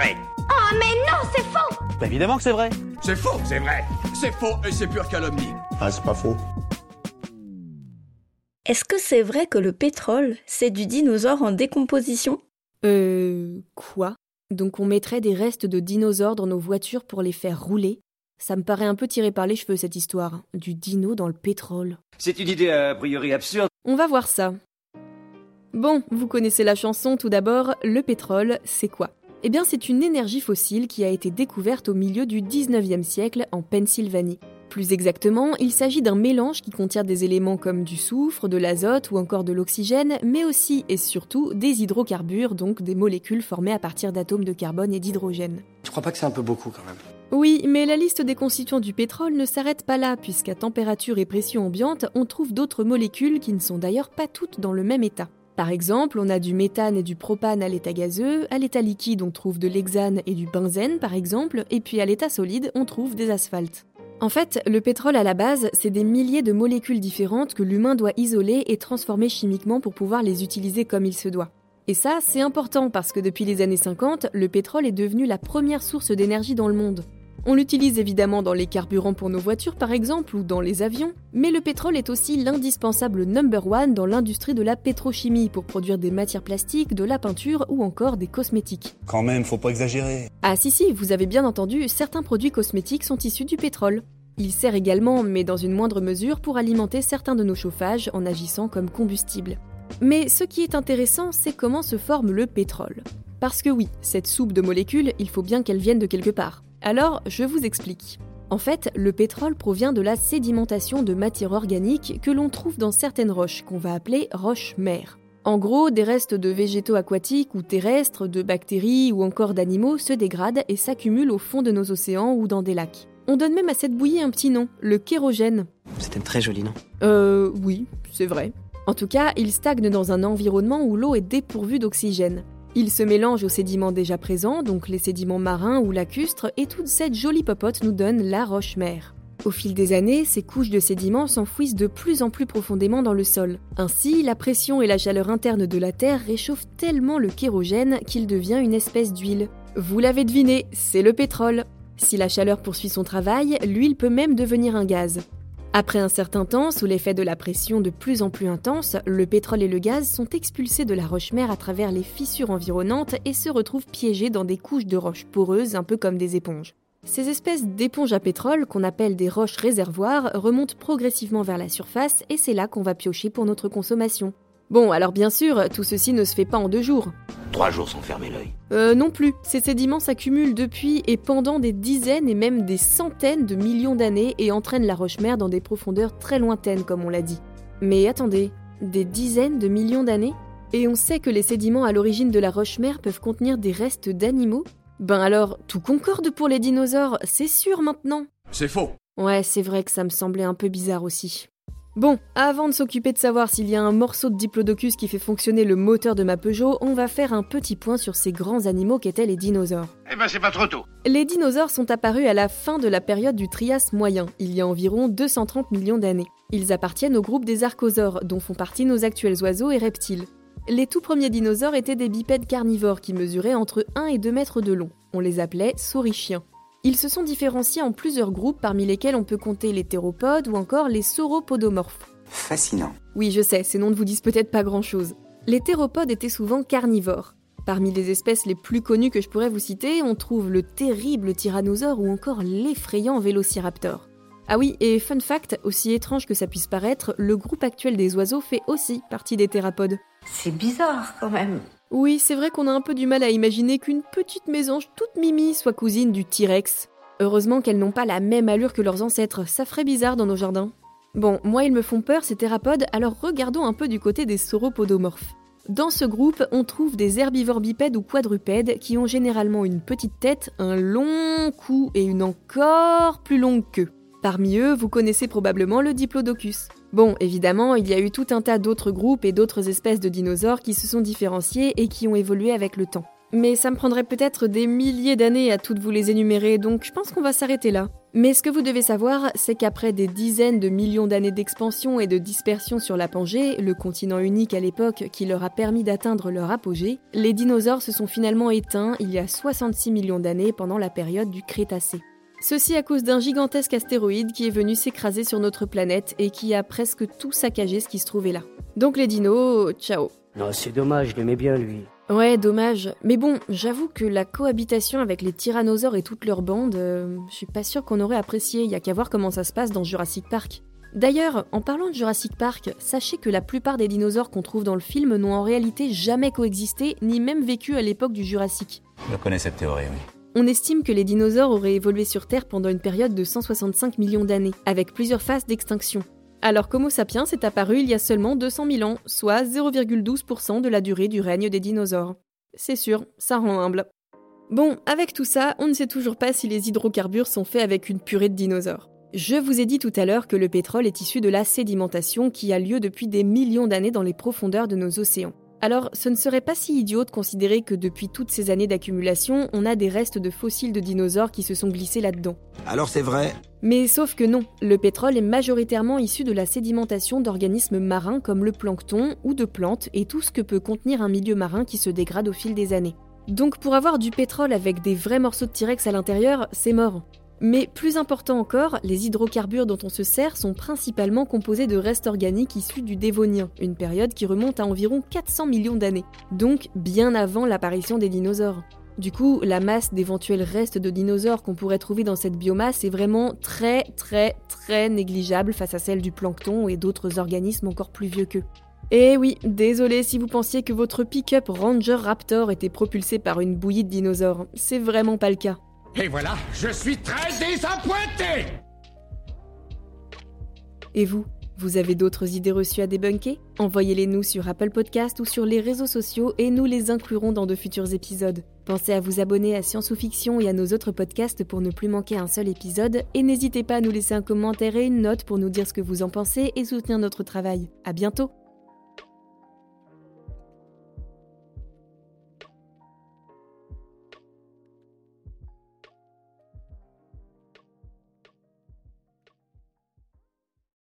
vrai. Oh mais non, c'est faux Bah évidemment que c'est vrai. C'est faux, c'est vrai. C'est faux et c'est pure calomnie. Ah, c'est pas faux. Est-ce que c'est vrai que le pétrole, c'est du dinosaure en décomposition? Euh. Quoi? Donc on mettrait des restes de dinosaures dans nos voitures pour les faire rouler? Ça me paraît un peu tiré par les cheveux cette histoire. Du dino dans le pétrole. C'est une idée a priori absurde. On va voir ça. Bon, vous connaissez la chanson tout d'abord, le pétrole, c'est quoi? Eh bien c'est une énergie fossile qui a été découverte au milieu du 19e siècle en Pennsylvanie. Plus exactement, il s'agit d'un mélange qui contient des éléments comme du soufre, de l'azote ou encore de l'oxygène, mais aussi et surtout des hydrocarbures, donc des molécules formées à partir d'atomes de carbone et d'hydrogène. Tu crois pas que c'est un peu beaucoup quand même Oui, mais la liste des constituants du pétrole ne s'arrête pas là, puisqu'à température et pression ambiante, on trouve d'autres molécules qui ne sont d'ailleurs pas toutes dans le même état. Par exemple, on a du méthane et du propane à l'état gazeux, à l'état liquide on trouve de l'hexane et du benzène par exemple, et puis à l'état solide on trouve des asphaltes. En fait, le pétrole à la base, c'est des milliers de molécules différentes que l'humain doit isoler et transformer chimiquement pour pouvoir les utiliser comme il se doit. Et ça, c'est important parce que depuis les années 50, le pétrole est devenu la première source d'énergie dans le monde. On l'utilise évidemment dans les carburants pour nos voitures par exemple ou dans les avions, mais le pétrole est aussi l'indispensable number one dans l'industrie de la pétrochimie pour produire des matières plastiques, de la peinture ou encore des cosmétiques. Quand même, faut pas exagérer. Ah si si, vous avez bien entendu, certains produits cosmétiques sont issus du pétrole. Il sert également, mais dans une moindre mesure, pour alimenter certains de nos chauffages en agissant comme combustible. Mais ce qui est intéressant, c'est comment se forme le pétrole. Parce que oui, cette soupe de molécules, il faut bien qu'elle vienne de quelque part. Alors, je vous explique. En fait, le pétrole provient de la sédimentation de matière organique que l'on trouve dans certaines roches qu'on va appeler roches-mères. En gros, des restes de végétaux aquatiques ou terrestres, de bactéries ou encore d'animaux se dégradent et s'accumulent au fond de nos océans ou dans des lacs. On donne même à cette bouillie un petit nom, le kérogène. C'était un très joli nom. Euh, oui, c'est vrai. En tout cas, il stagne dans un environnement où l'eau est dépourvue d'oxygène. Il se mélange aux sédiments déjà présents, donc les sédiments marins ou lacustres, et toute cette jolie popote nous donne la roche-mère. Au fil des années, ces couches de sédiments s'enfouissent de plus en plus profondément dans le sol. Ainsi, la pression et la chaleur interne de la Terre réchauffent tellement le kérogène qu'il devient une espèce d'huile. Vous l'avez deviné, c'est le pétrole. Si la chaleur poursuit son travail, l'huile peut même devenir un gaz. Après un certain temps, sous l'effet de la pression de plus en plus intense, le pétrole et le gaz sont expulsés de la roche-mère à travers les fissures environnantes et se retrouvent piégés dans des couches de roches poreuses un peu comme des éponges. Ces espèces d'éponges à pétrole, qu'on appelle des roches réservoirs, remontent progressivement vers la surface et c'est là qu'on va piocher pour notre consommation. Bon, alors bien sûr, tout ceci ne se fait pas en deux jours. Trois jours sans fermer l'œil. Euh, non plus. Ces sédiments s'accumulent depuis et pendant des dizaines et même des centaines de millions d'années et entraînent la roche-mère dans des profondeurs très lointaines, comme on l'a dit. Mais attendez, des dizaines de millions d'années? Et on sait que les sédiments à l'origine de la roche-mère peuvent contenir des restes d'animaux? Ben alors, tout concorde pour les dinosaures, c'est sûr maintenant C'est faux. Ouais, c'est vrai que ça me semblait un peu bizarre aussi. Bon, avant de s'occuper de savoir s'il y a un morceau de diplodocus qui fait fonctionner le moteur de ma Peugeot, on va faire un petit point sur ces grands animaux qu'étaient les dinosaures. Eh ben c'est pas trop tôt. Les dinosaures sont apparus à la fin de la période du Trias moyen, il y a environ 230 millions d'années. Ils appartiennent au groupe des archosaures, dont font partie nos actuels oiseaux et reptiles. Les tout premiers dinosaures étaient des bipèdes carnivores qui mesuraient entre 1 et 2 mètres de long. On les appelait saurichiens. Ils se sont différenciés en plusieurs groupes parmi lesquels on peut compter les théropodes ou encore les sauropodomorphes. Fascinant. Oui, je sais, ces noms ne vous disent peut-être pas grand-chose. Les théropodes étaient souvent carnivores. Parmi les espèces les plus connues que je pourrais vous citer, on trouve le terrible tyrannosaure ou encore l'effrayant vélociraptor. Ah oui, et fun fact, aussi étrange que ça puisse paraître, le groupe actuel des oiseaux fait aussi partie des thérapodes. C'est bizarre quand même. Oui, c'est vrai qu'on a un peu du mal à imaginer qu'une petite mésange toute mimi soit cousine du T-Rex. Heureusement qu'elles n'ont pas la même allure que leurs ancêtres, ça ferait bizarre dans nos jardins. Bon, moi ils me font peur ces thérapodes, alors regardons un peu du côté des sauropodomorphes. Dans ce groupe, on trouve des herbivores bipèdes ou quadrupèdes qui ont généralement une petite tête, un long cou et une encore plus longue queue. Parmi eux, vous connaissez probablement le diplodocus. Bon, évidemment, il y a eu tout un tas d'autres groupes et d'autres espèces de dinosaures qui se sont différenciés et qui ont évolué avec le temps. Mais ça me prendrait peut-être des milliers d'années à toutes vous les énumérer, donc je pense qu'on va s'arrêter là. Mais ce que vous devez savoir, c'est qu'après des dizaines de millions d'années d'expansion et de dispersion sur la Pangée, le continent unique à l'époque qui leur a permis d'atteindre leur apogée, les dinosaures se sont finalement éteints il y a 66 millions d'années pendant la période du Crétacé. Ceci à cause d'un gigantesque astéroïde qui est venu s'écraser sur notre planète et qui a presque tout saccagé ce qui se trouvait là. Donc les dinos, ciao. Non, c'est dommage, je l'aimais bien lui. Ouais, dommage. Mais bon, j'avoue que la cohabitation avec les tyrannosaures et toute leur bande, euh, je suis pas sûre qu'on aurait apprécié, y a qu'à voir comment ça se passe dans Jurassic Park. D'ailleurs, en parlant de Jurassic Park, sachez que la plupart des dinosaures qu'on trouve dans le film n'ont en réalité jamais coexisté, ni même vécu à l'époque du Jurassique. Je connais cette théorie, oui. On estime que les dinosaures auraient évolué sur Terre pendant une période de 165 millions d'années, avec plusieurs phases d'extinction. Alors qu'Homo sapiens est apparu il y a seulement 200 000 ans, soit 0,12% de la durée du règne des dinosaures. C'est sûr, ça rend humble. Bon, avec tout ça, on ne sait toujours pas si les hydrocarbures sont faits avec une purée de dinosaures. Je vous ai dit tout à l'heure que le pétrole est issu de la sédimentation qui a lieu depuis des millions d'années dans les profondeurs de nos océans. Alors, ce ne serait pas si idiot de considérer que depuis toutes ces années d'accumulation, on a des restes de fossiles de dinosaures qui se sont glissés là-dedans. Alors c'est vrai Mais sauf que non, le pétrole est majoritairement issu de la sédimentation d'organismes marins comme le plancton ou de plantes et tout ce que peut contenir un milieu marin qui se dégrade au fil des années. Donc pour avoir du pétrole avec des vrais morceaux de T-Rex à l'intérieur, c'est mort. Mais plus important encore, les hydrocarbures dont on se sert sont principalement composés de restes organiques issus du Dévonien, une période qui remonte à environ 400 millions d'années, donc bien avant l'apparition des dinosaures. Du coup, la masse d'éventuels restes de dinosaures qu'on pourrait trouver dans cette biomasse est vraiment très très très négligeable face à celle du plancton et d'autres organismes encore plus vieux qu'eux. Et oui, désolé si vous pensiez que votre pick-up Ranger Raptor était propulsé par une bouillie de dinosaures, c'est vraiment pas le cas. Et voilà, je suis très désappointé Et vous Vous avez d'autres idées reçues à débunker? Envoyez-les nous sur Apple Podcast ou sur les réseaux sociaux et nous les inclurons dans de futurs épisodes. Pensez à vous abonner à Science ou Fiction et à nos autres podcasts pour ne plus manquer un seul épisode et n'hésitez pas à nous laisser un commentaire et une note pour nous dire ce que vous en pensez et soutenir notre travail. À bientôt